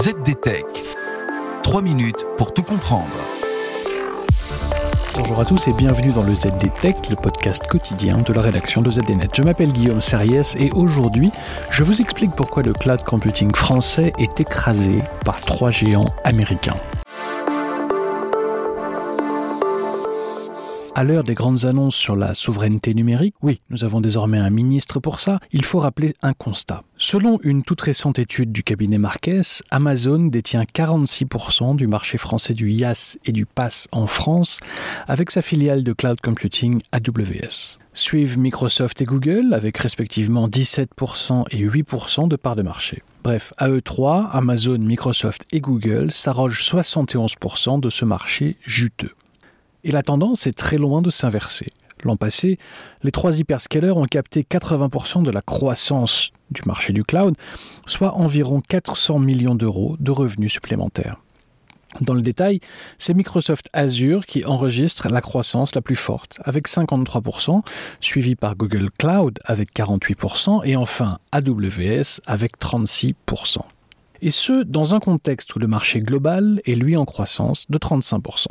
ZDTech. 3 minutes pour tout comprendre. Bonjour à tous et bienvenue dans le ZDTech, le podcast quotidien de la rédaction de ZDNet. Je m'appelle Guillaume Serriès et aujourd'hui, je vous explique pourquoi le cloud computing français est écrasé par trois géants américains. À l'heure des grandes annonces sur la souveraineté numérique, oui, nous avons désormais un ministre pour ça, il faut rappeler un constat. Selon une toute récente étude du cabinet Marquez, Amazon détient 46% du marché français du IaaS et du PaaS en France, avec sa filiale de cloud computing AWS. Suivent Microsoft et Google, avec respectivement 17% et 8% de parts de marché. Bref, à eux trois, Amazon, Microsoft et Google s'arrogent 71% de ce marché juteux. Et la tendance est très loin de s'inverser. L'an passé, les trois hyperscalers ont capté 80% de la croissance du marché du cloud, soit environ 400 millions d'euros de revenus supplémentaires. Dans le détail, c'est Microsoft Azure qui enregistre la croissance la plus forte, avec 53%, suivi par Google Cloud avec 48%, et enfin AWS avec 36%. Et ce, dans un contexte où le marché global est lui en croissance de 35%.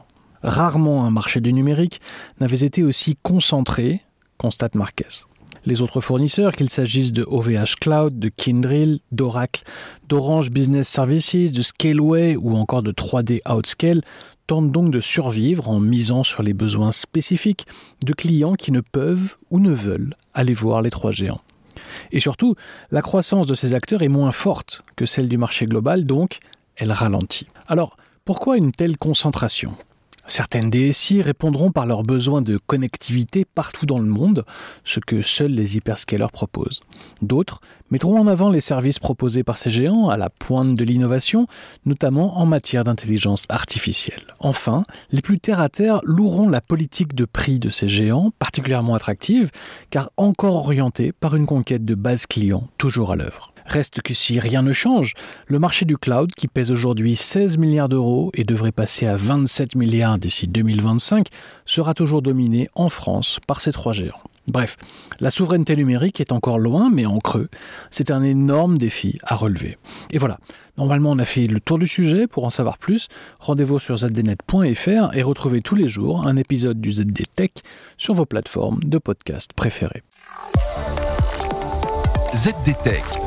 Rarement un marché du numérique n'avait été aussi concentré, constate Marquez. Les autres fournisseurs, qu'il s'agisse de OVH Cloud, de Kindrill, d'Oracle, d'Orange Business Services, de Scaleway ou encore de 3D Outscale, tentent donc de survivre en misant sur les besoins spécifiques de clients qui ne peuvent ou ne veulent aller voir les trois géants. Et surtout, la croissance de ces acteurs est moins forte que celle du marché global, donc elle ralentit. Alors, pourquoi une telle concentration? Certaines DSI répondront par leurs besoins de connectivité partout dans le monde, ce que seuls les hyperscalers proposent. D'autres mettront en avant les services proposés par ces géants à la pointe de l'innovation, notamment en matière d'intelligence artificielle. Enfin, les plus terre-à-terre loueront la politique de prix de ces géants, particulièrement attractive, car encore orientée par une conquête de base client toujours à l'œuvre. Reste que si rien ne change, le marché du cloud, qui pèse aujourd'hui 16 milliards d'euros et devrait passer à 27 milliards d'ici 2025, sera toujours dominé en France par ces trois géants. Bref, la souveraineté numérique est encore loin, mais en creux. C'est un énorme défi à relever. Et voilà, normalement on a fait le tour du sujet. Pour en savoir plus, rendez-vous sur zdnet.fr et retrouvez tous les jours un épisode du ZD Tech sur vos plateformes de podcast préférées. ZD Tech